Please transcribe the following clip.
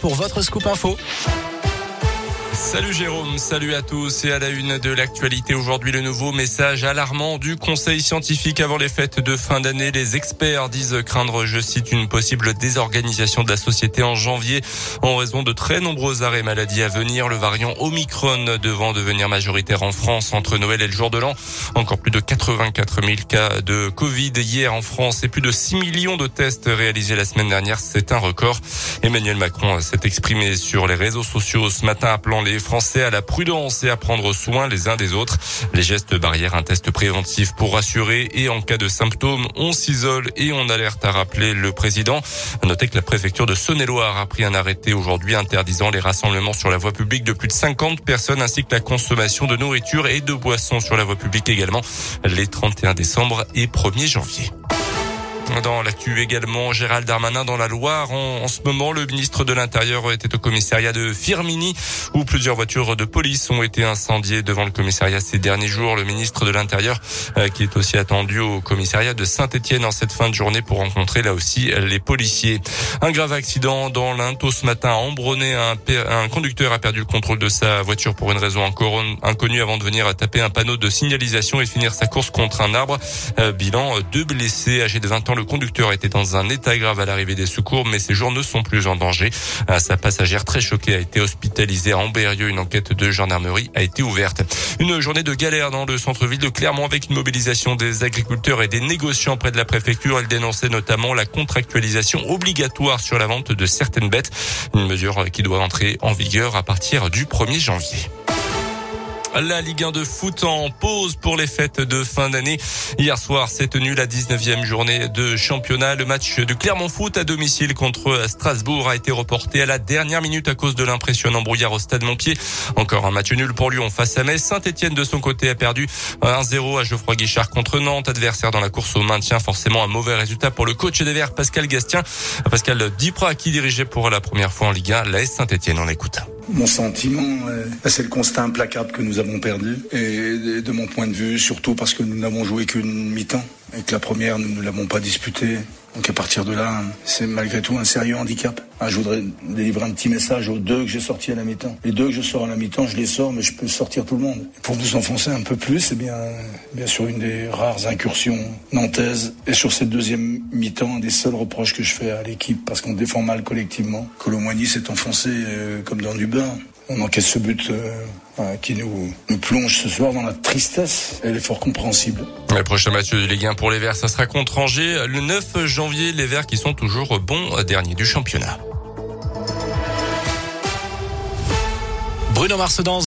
pour votre scoop info. Salut Jérôme, salut à tous et à la une de l'actualité aujourd'hui le nouveau message alarmant du Conseil scientifique avant les fêtes de fin d'année. Les experts disent craindre, je cite, une possible désorganisation de la société en janvier en raison de très nombreux arrêts maladie à venir. Le variant Omicron devant devenir majoritaire en France entre Noël et le jour de l'an. Encore plus de 84 000 cas de Covid hier en France et plus de 6 millions de tests réalisés la semaine dernière. C'est un record. Emmanuel Macron s'est exprimé sur les réseaux sociaux ce matin appelant les Français à la prudence et à prendre soin les uns des autres. Les gestes barrières, un test préventif pour rassurer et en cas de symptômes, on s'isole et on alerte à rappeler le président. Notez que la préfecture de Saône-et-Loire a pris un arrêté aujourd'hui interdisant les rassemblements sur la voie publique de plus de 50 personnes ainsi que la consommation de nourriture et de boissons sur la voie publique également les 31 décembre et 1er janvier. Dans l'actu également, Gérald Darmanin dans la Loire. En, ce moment, le ministre de l'Intérieur était au commissariat de Firmini où plusieurs voitures de police ont été incendiées devant le commissariat ces derniers jours. Le ministre de l'Intérieur euh, qui est aussi attendu au commissariat de Saint-Etienne en cette fin de journée pour rencontrer là aussi les policiers. Un grave accident dans l'Into ce matin à Ambronay. Un, conducteur a perdu le contrôle de sa voiture pour une raison encore inconnue avant de venir taper un panneau de signalisation et finir sa course contre un arbre. Euh, bilan, deux blessés âgés de 20 ans le conducteur était dans un état grave à l'arrivée des secours, mais ses jours ne sont plus en danger. Sa passagère très choquée a été hospitalisée à Ambérieux. Une enquête de gendarmerie a été ouverte. Une journée de galère dans le centre-ville de Clermont avec une mobilisation des agriculteurs et des négociants près de la préfecture. Elle dénonçait notamment la contractualisation obligatoire sur la vente de certaines bêtes. Une mesure qui doit entrer en vigueur à partir du 1er janvier. La Ligue 1 de foot en pause pour les fêtes de fin d'année. Hier soir s'est tenue la 19e journée de championnat. Le match de Clermont Foot à domicile contre Strasbourg a été reporté à la dernière minute à cause de l'impressionnant brouillard au stade Montpied. Encore un match nul pour Lyon face à Metz. Saint-Etienne de son côté a perdu 1-0 à Geoffroy Guichard contre Nantes. Adversaire dans la course au maintien. Forcément un mauvais résultat pour le coach des Verts Pascal Gastien. Pascal Dipra qui dirigeait pour la première fois en Ligue 1 l'AS Saint-Etienne. On écoute. Mon sentiment, euh, c'est le constat implacable que nous avons perdu. Et de mon point de vue, surtout parce que nous n'avons joué qu'une mi-temps et que la première, nous ne l'avons pas disputée. Donc à partir de là, c'est malgré tout un sérieux handicap. Ah, je voudrais délivrer un petit message aux deux que j'ai sortis à la mi-temps. Les deux que je sors à la mi-temps, je les sors, mais je peux sortir tout le monde. pour nous enfoncer un peu plus, c'est bien, bien sûr une des rares incursions nantaises. Et sur cette deuxième mi-temps, un des seuls reproches que je fais à l'équipe, parce qu'on défend mal collectivement. Colomboigny s'est enfoncé euh, comme dans du bain. On encaisse ce but euh, qui nous, nous, plonge ce soir dans la tristesse et l'effort compréhensible. Le prochain match de Ligue 1 pour les Verts, ça sera contre Angers le 9 janvier. Les Verts qui sont toujours bons derniers du championnat. Bruno Mars